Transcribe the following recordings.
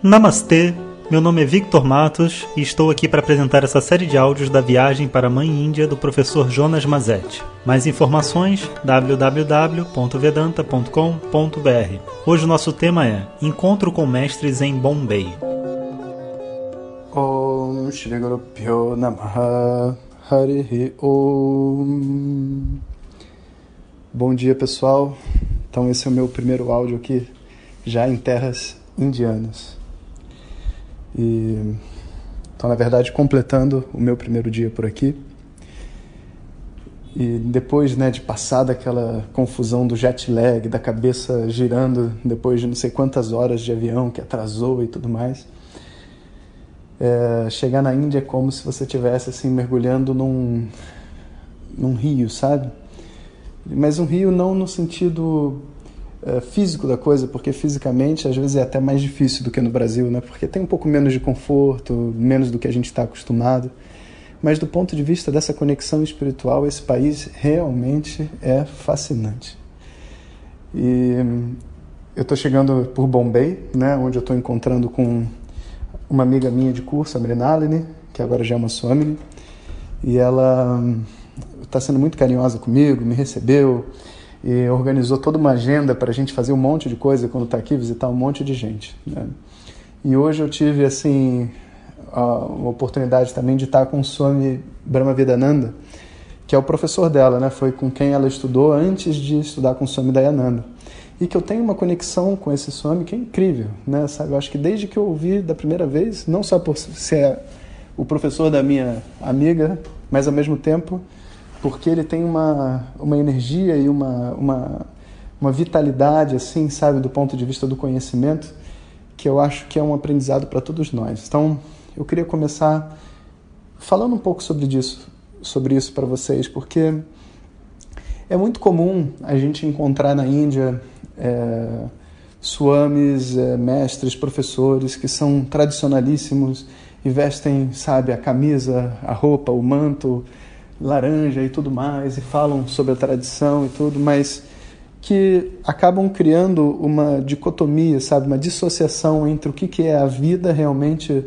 Namastê, meu nome é Victor Matos e estou aqui para apresentar essa série de áudios da viagem para a Mãe Índia do professor Jonas Mazetti. Mais informações www.vedanta.com.br. Hoje o nosso tema é Encontro com Mestres em Bombay. Om Shri Guru Pyo Namaha Harihi Om Bom dia pessoal, então esse é o meu primeiro áudio aqui, já em terras indianas. E então, na verdade, completando o meu primeiro dia por aqui. E depois, né, de passar daquela confusão do jet lag, da cabeça girando depois de não sei quantas horas de avião que atrasou e tudo mais, é, chegar na Índia é como se você estivesse assim mergulhando num num rio, sabe? Mas um rio não no sentido é, físico da coisa, porque fisicamente às vezes é até mais difícil do que no Brasil, né? Porque tem um pouco menos de conforto, menos do que a gente está acostumado. Mas do ponto de vista dessa conexão espiritual, esse país realmente é fascinante. E eu estou chegando por Bombay, né? Onde eu estou encontrando com uma amiga minha de curso, a Mrinalini, que agora já é uma Swamini, e ela está sendo muito carinhosa comigo, me recebeu e organizou toda uma agenda para a gente fazer um monte de coisa quando está aqui, visitar um monte de gente. Né? E hoje eu tive assim a oportunidade também de estar com o Swami Brahmavidananda, que é o professor dela, né? Foi com quem ela estudou antes de estudar com o Swami Dayananda. E que eu tenho uma conexão com esse Swami que é incrível, né? Sabe? Eu acho que desde que eu ouvi da primeira vez, não só por ser o professor da minha amiga, mas ao mesmo tempo porque ele tem uma, uma energia e uma, uma, uma vitalidade, assim, sabe, do ponto de vista do conhecimento, que eu acho que é um aprendizado para todos nós. Então, eu queria começar falando um pouco sobre isso, sobre isso para vocês, porque é muito comum a gente encontrar na Índia é, swamis, é, mestres, professores que são tradicionalíssimos e vestem, sabe, a camisa, a roupa, o manto, laranja e tudo mais, e falam sobre a tradição e tudo, mas que acabam criando uma dicotomia, sabe, uma dissociação entre o que, que é a vida realmente,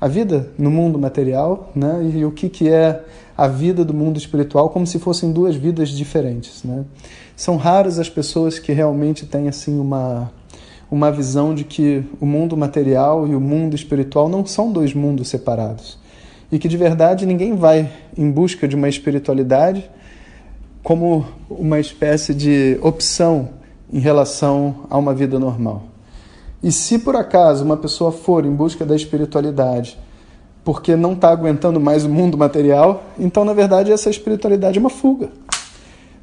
a vida no mundo material, né, e o que, que é a vida do mundo espiritual, como se fossem duas vidas diferentes, né. São raras as pessoas que realmente têm assim uma uma visão de que o mundo material e o mundo espiritual não são dois mundos separados e que de verdade ninguém vai em busca de uma espiritualidade como uma espécie de opção em relação a uma vida normal. E se por acaso uma pessoa for em busca da espiritualidade porque não está aguentando mais o mundo material, então na verdade essa espiritualidade é uma fuga.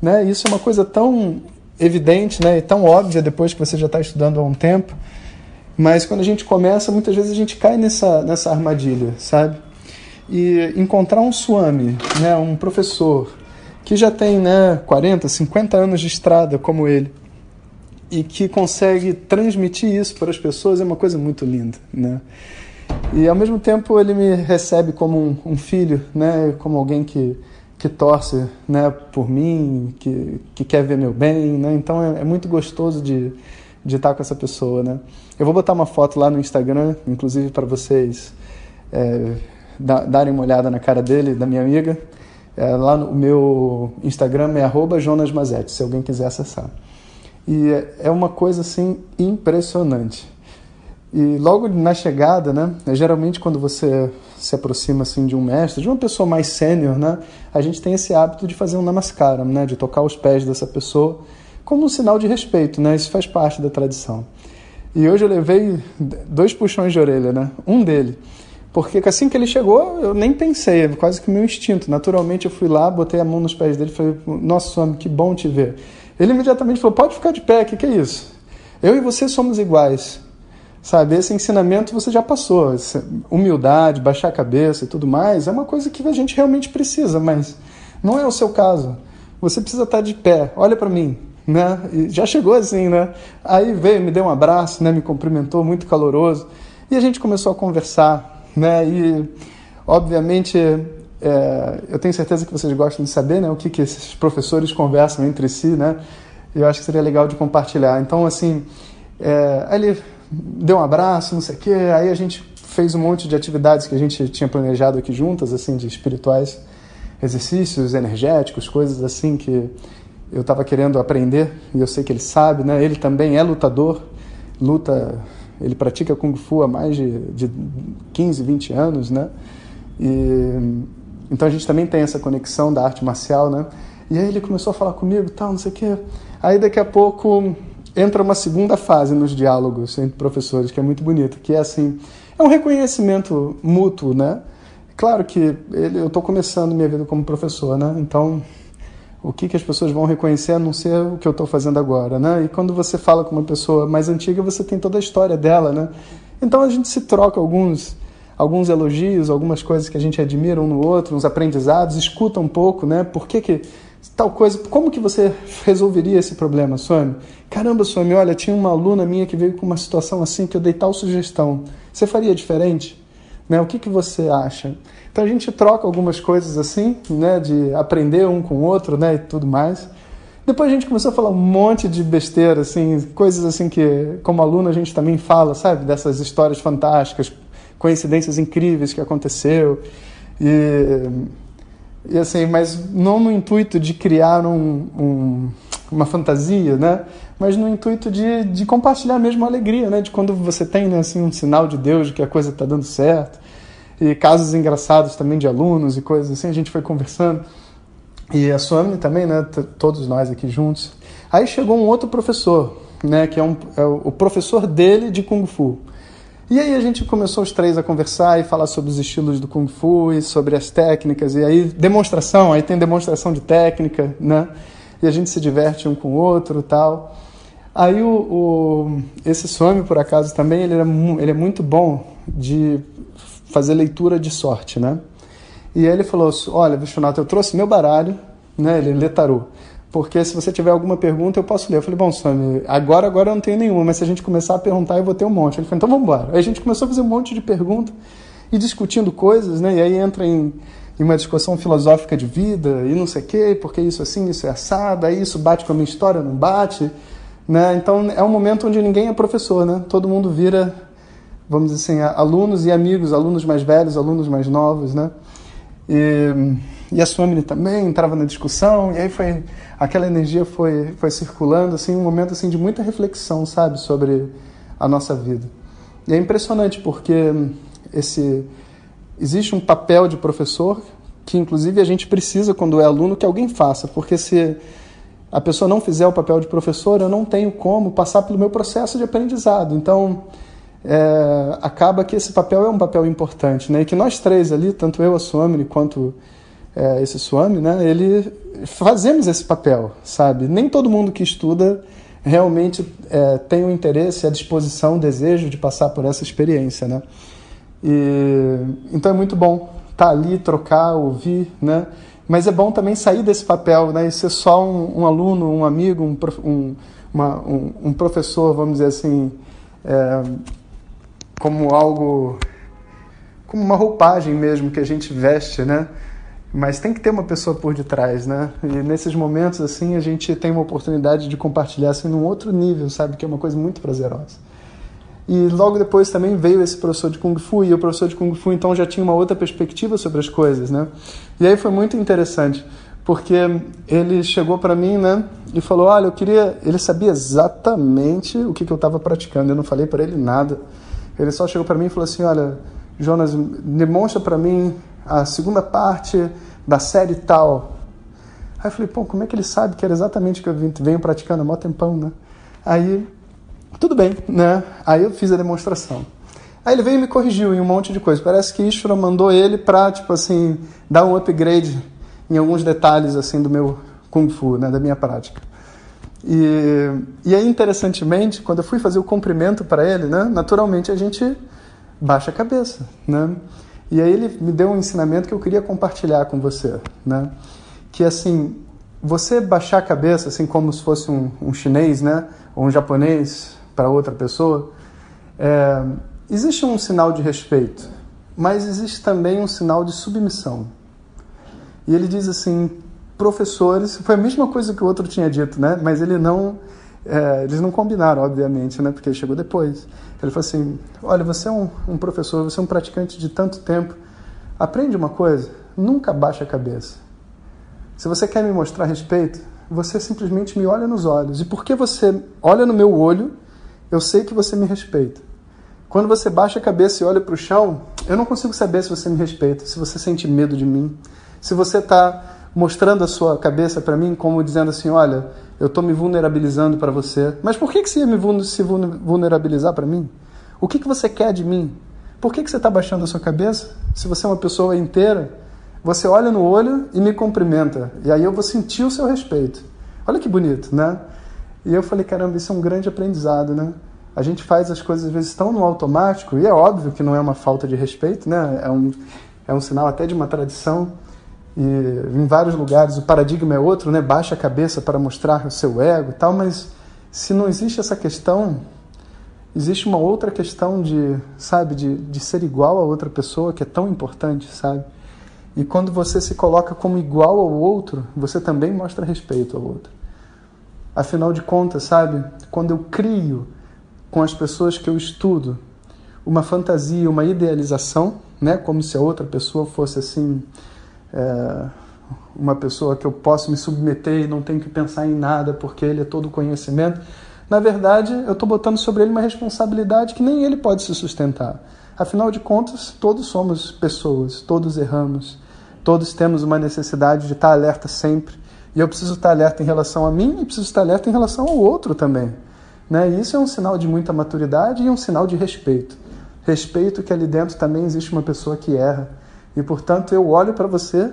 Né? Isso é uma coisa tão evidente né? e tão óbvia depois que você já está estudando há um tempo, mas quando a gente começa, muitas vezes a gente cai nessa, nessa armadilha, sabe? E encontrar um swami, né, um professor que já tem né, 40, 50 anos de estrada como ele e que consegue transmitir isso para as pessoas é uma coisa muito linda, né? E ao mesmo tempo ele me recebe como um, um filho, né, como alguém que que torce, né, por mim, que, que quer ver meu bem, né? Então é, é muito gostoso de de estar com essa pessoa, né? Eu vou botar uma foto lá no Instagram, inclusive para vocês é, darem uma olhada na cara dele, da minha amiga. É, lá no meu Instagram é arroba Jonas Mazetti, se alguém quiser acessar. E é, é uma coisa assim impressionante. E logo na chegada, né, geralmente quando você se aproxima assim de um mestre, de uma pessoa mais sênior, né, a gente tem esse hábito de fazer um namaskaram, né, de tocar os pés dessa pessoa como um sinal de respeito, né, isso faz parte da tradição. E hoje eu levei dois puxões de orelha, né, um dele porque assim que ele chegou, eu nem pensei, é quase que o meu instinto. Naturalmente eu fui lá, botei a mão nos pés dele e falei: Nossa, homem, que bom te ver. Ele imediatamente falou: Pode ficar de pé, o que, que é isso? Eu e você somos iguais. Sabe, esse ensinamento você já passou. Humildade, baixar a cabeça e tudo mais é uma coisa que a gente realmente precisa, mas não é o seu caso. Você precisa estar de pé. Olha para mim, né? E já chegou assim, né? Aí veio, me deu um abraço, né? Me cumprimentou, muito caloroso. E a gente começou a conversar né? E, obviamente, é, eu tenho certeza que vocês gostam de saber né, o que, que esses professores conversam entre si, né? Eu acho que seria legal de compartilhar. Então, assim, é, ele deu um abraço, não sei o quê. Aí a gente fez um monte de atividades que a gente tinha planejado aqui juntas, assim, de espirituais, exercícios energéticos, coisas assim que eu estava querendo aprender e eu sei que ele sabe, né? Ele também é lutador, luta, ele pratica kung fu há mais de, de 15, 20 anos, né? E então a gente também tem essa conexão da arte marcial, né? E aí ele começou a falar comigo, tal, não sei o quê. Aí daqui a pouco entra uma segunda fase nos diálogos entre professores, que é muito bonita, que é assim, é um reconhecimento mútuo, né? Claro que ele, eu estou começando minha vida como professor, né? Então, o que, que as pessoas vão reconhecer a não ser o que eu estou fazendo agora, né? E quando você fala com uma pessoa mais antiga, você tem toda a história dela, né? Então a gente se troca alguns alguns elogios, algumas coisas que a gente admira um no outro, uns aprendizados, escuta um pouco, né? Por que que tal coisa, como que você resolveria esse problema, Suami? Caramba, Suami, olha, tinha uma aluna minha que veio com uma situação assim que eu dei tal sugestão. Você faria diferente? Né? O que, que você acha? Então a gente troca algumas coisas assim, né, de aprender um com o outro, né, e tudo mais. Depois a gente começou a falar um monte de besteira, assim, coisas assim que, como aluno, a gente também fala, sabe, dessas histórias fantásticas, coincidências incríveis que aconteceu. E e assim, mas não no intuito de criar um, um, uma fantasia, né? Mas no intuito de, de compartilhar mesmo a alegria, né? De quando você tem né, assim, um sinal de Deus de que a coisa está dando certo. E casos engraçados também de alunos e coisas assim, a gente foi conversando. E a Suamne também, né? Todos nós aqui juntos. Aí chegou um outro professor, né? Que é, um, é o professor dele de Kung Fu. E aí a gente começou os três a conversar e falar sobre os estilos do Kung Fu e sobre as técnicas. E aí, demonstração, aí tem demonstração de técnica, né? E a gente se diverte um com o outro tal. Aí o, o esse Swami, por acaso, também, ele, era, ele é muito bom de fazer leitura de sorte, né? E aí ele falou, olha, Vishwanath, eu trouxe meu baralho, né? Ele lê tarô porque se você tiver alguma pergunta eu posso ler. Eu falei, bom, Sami, agora, agora eu não tenho nenhuma, mas se a gente começar a perguntar eu vou ter um monte. Ele falou, então vamos embora. Aí a gente começou a fazer um monte de perguntas e discutindo coisas, né? E aí entra em, em uma discussão filosófica de vida e não sei o quê, porque isso é assim, isso é assado, aí isso bate com a minha história, não bate, né? Então é um momento onde ninguém é professor, né? Todo mundo vira, vamos dizer assim, alunos e amigos, alunos mais velhos, alunos mais novos, né? E, e a Swamini também entrava na discussão, e aí foi aquela energia foi, foi circulando, assim, um momento assim de muita reflexão, sabe, sobre a nossa vida. E é impressionante porque esse existe um papel de professor que inclusive a gente precisa quando é aluno que alguém faça, porque se a pessoa não fizer o papel de professor, eu não tenho como passar pelo meu processo de aprendizado. Então, é, acaba que esse papel é um papel importante, né? E que nós três ali, tanto eu, a Suomi, quanto é, esse Swami, né, ele fazemos esse papel, sabe? Nem todo mundo que estuda realmente é, tem o interesse, a disposição, o desejo de passar por essa experiência, né? E, então é muito bom estar tá ali, trocar, ouvir, né? Mas é bom também sair desse papel, né? E ser só um, um aluno, um amigo, um, um, uma, um, um, professor, vamos dizer assim, é, como algo, como uma roupagem mesmo que a gente veste, né? mas tem que ter uma pessoa por detrás, né? E nesses momentos assim a gente tem uma oportunidade de compartilhar assim num outro nível, sabe, que é uma coisa muito prazerosa. E logo depois também veio esse professor de kung fu e o professor de kung fu então já tinha uma outra perspectiva sobre as coisas, né? E aí foi muito interessante, porque ele chegou para mim, né, e falou: "Olha, eu queria, ele sabia exatamente o que que eu estava praticando, eu não falei para ele nada. Ele só chegou para mim e falou assim: "Olha, Jonas, demonstra para mim a segunda parte da série tal. Aí eu falei, pô, como é que ele sabe que era exatamente o que eu venho praticando há mó tempão, né? Aí, tudo bem, né? Aí eu fiz a demonstração. Aí ele veio e me corrigiu em um monte de coisa. Parece que Ishvara mandou ele para, tipo assim, dar um upgrade em alguns detalhes, assim, do meu Kung Fu, né? Da minha prática. E, e aí, interessantemente, quando eu fui fazer o cumprimento para ele, né? Naturalmente a gente baixa a cabeça, né? E aí ele me deu um ensinamento que eu queria compartilhar com você, né? Que assim, você baixar a cabeça, assim como se fosse um, um chinês, né? Ou um japonês para outra pessoa, é, existe um sinal de respeito, mas existe também um sinal de submissão. E ele diz assim, professores, foi a mesma coisa que o outro tinha dito, né? Mas ele não É, eles não combinaram, obviamente, né? Porque ele chegou depois. Ele falou assim: Olha, você é um, um professor, você é um praticante de tanto tempo. Aprende uma coisa: nunca baixe a cabeça. Se você quer me mostrar respeito, você simplesmente me olha nos olhos. E porque você olha no meu olho, eu sei que você me respeita. Quando você baixa a cabeça e olha para o chão, eu não consigo saber se você me respeita, se você sente medo de mim, se você está mostrando a sua cabeça para mim como dizendo assim, olha, eu estou me vulnerabilizando para você. Mas por que, que você ia me se vulnerabilizar para mim? O que, que você quer de mim? Por que, que você está baixando a sua cabeça? Se você é uma pessoa inteira, você olha no olho e me cumprimenta. E aí eu vou sentir o seu respeito. Olha que bonito, né? E eu falei, caramba, isso é um grande aprendizado, né? A gente faz as coisas às vezes tão no automático, e é óbvio que não é uma falta de respeito, né? É um, é um sinal até de uma tradição. E em vários lugares o paradigma é outro, né? Baixa a cabeça para mostrar o seu ego e tal, mas se não existe essa questão, existe uma outra questão de, sabe, de, de ser igual a outra pessoa que é tão importante, sabe? E quando você se coloca como igual ao outro, você também mostra respeito ao outro. Afinal de contas, sabe, quando eu crio com as pessoas que eu estudo uma fantasia, uma idealização, né, como se a outra pessoa fosse assim, é, uma pessoa que eu posso me submeter e não tenho que pensar em nada porque ele é todo conhecimento. Na verdade, eu estou botando sobre ele uma responsabilidade que nem ele pode se sustentar. Afinal de contas, todos somos pessoas, todos erramos, todos temos uma necessidade de estar alerta sempre. E eu preciso estar alerta em relação a mim e preciso estar alerta em relação ao outro também. Né? E isso é um sinal de muita maturidade e um sinal de respeito. Respeito que ali dentro também existe uma pessoa que erra. E portanto eu olho para você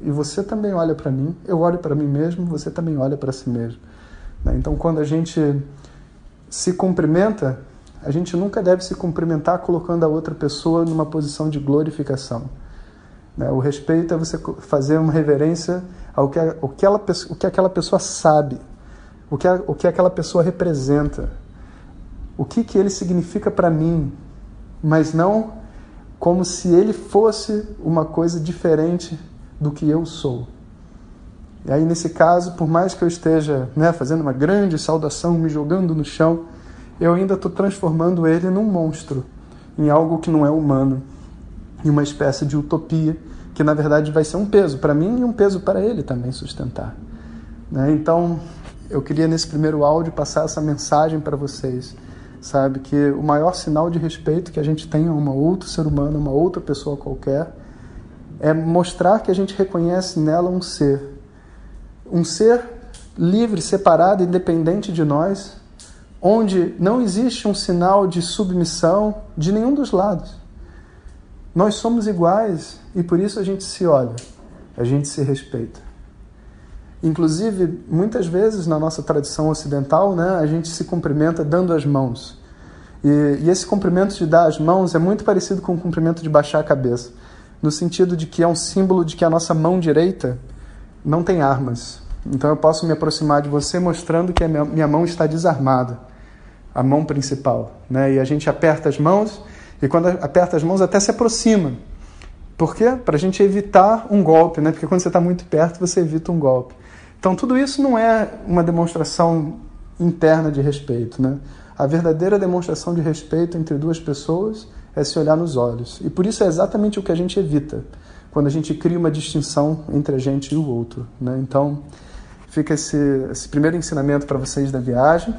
e você também olha para mim. Eu olho para mim mesmo, você também olha para si mesmo. Né? Então quando a gente se cumprimenta, a gente nunca deve se cumprimentar colocando a outra pessoa numa posição de glorificação. Né? O respeito é você fazer uma reverência ao que, que, ela, o que aquela pessoa sabe, o que, o que aquela pessoa representa, o que, que ele significa para mim, mas não como se ele fosse uma coisa diferente do que eu sou. E aí, nesse caso, por mais que eu esteja né, fazendo uma grande saudação, me jogando no chão, eu ainda estou transformando ele num monstro, em algo que não é humano, em uma espécie de utopia, que na verdade vai ser um peso para mim e um peso para ele também sustentar. Né? Então, eu queria nesse primeiro áudio passar essa mensagem para vocês, sabe? Que o maior sinal de respeito que a gente tem a uma outro ser humano, uma outra pessoa qualquer, é mostrar que a gente reconhece nela um ser. Um ser livre, separado, independente de nós, onde não existe um sinal de submissão de nenhum dos lados. Nós somos iguais e por isso a gente se olha, a gente se respeita. Inclusive, muitas vezes na nossa tradição ocidental, né, a gente se cumprimenta dando as mãos. E, e esse cumprimento de dar as mãos é muito parecido com o cumprimento de baixar a cabeça, no sentido de que é um símbolo de que a nossa mão direita não tem armas. Então eu posso me aproximar de você mostrando que a minha, minha mão está desarmada, a mão principal. Né? E a gente aperta as mãos, e quando aperta as mãos até se aproxima. Por quê? Para a gente evitar um golpe, né? porque quando você está muito perto você evita um golpe. Então, tudo isso não é uma demonstração interna de respeito. Né? A verdadeira demonstração de respeito entre duas pessoas é se olhar nos olhos. E por isso é exatamente o que a gente evita quando a gente cria uma distinção entre a gente e o outro. Né? Então, fica esse, esse primeiro ensinamento para vocês da viagem.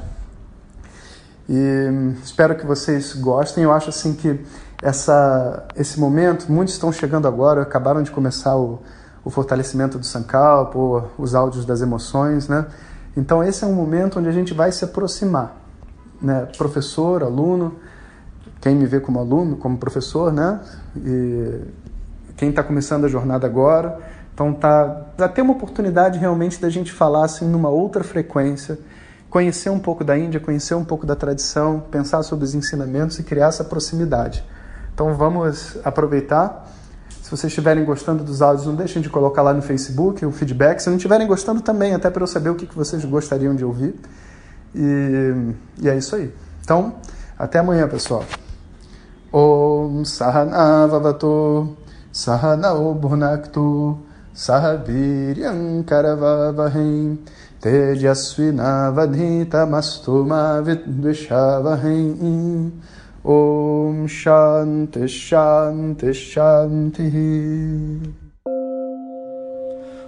E espero que vocês gostem. Eu acho assim que essa, esse momento, muitos estão chegando agora, acabaram de começar o, o fortalecimento do Sankalpa, os áudios das emoções, né? Então esse é um momento onde a gente vai se aproximar, né? Professor, aluno, quem me vê como aluno, como professor, né? E quem está começando a jornada agora, então tá, vai ter uma oportunidade realmente da gente falar assim numa outra frequência, conhecer um pouco da Índia, conhecer um pouco da tradição, pensar sobre os ensinamentos e criar essa proximidade. Então vamos aproveitar se vocês estiverem gostando dos áudios, não deixem de colocar lá no Facebook o feedback. Se não estiverem gostando também, até para eu saber o que vocês gostariam de ouvir. E, e é isso aí. Então, até amanhã, pessoal. Om Sahana Vavato Sahana Bhunaktu Sahaviryam Karavavahem तेजस्विनावधीतमस्तु मा विद्विषावहै। ॐ शान्तिः शान्तिः